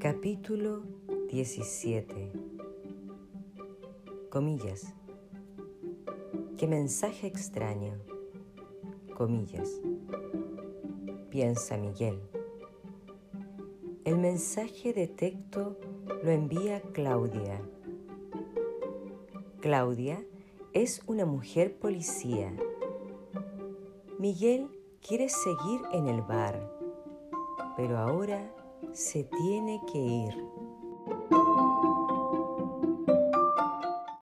Capítulo 17 Comillas. Qué mensaje extraño. Comillas. Piensa Miguel. El mensaje de texto lo envía Claudia. Claudia es una mujer policía. Miguel quiere seguir en el bar pero ahora se tiene que ir.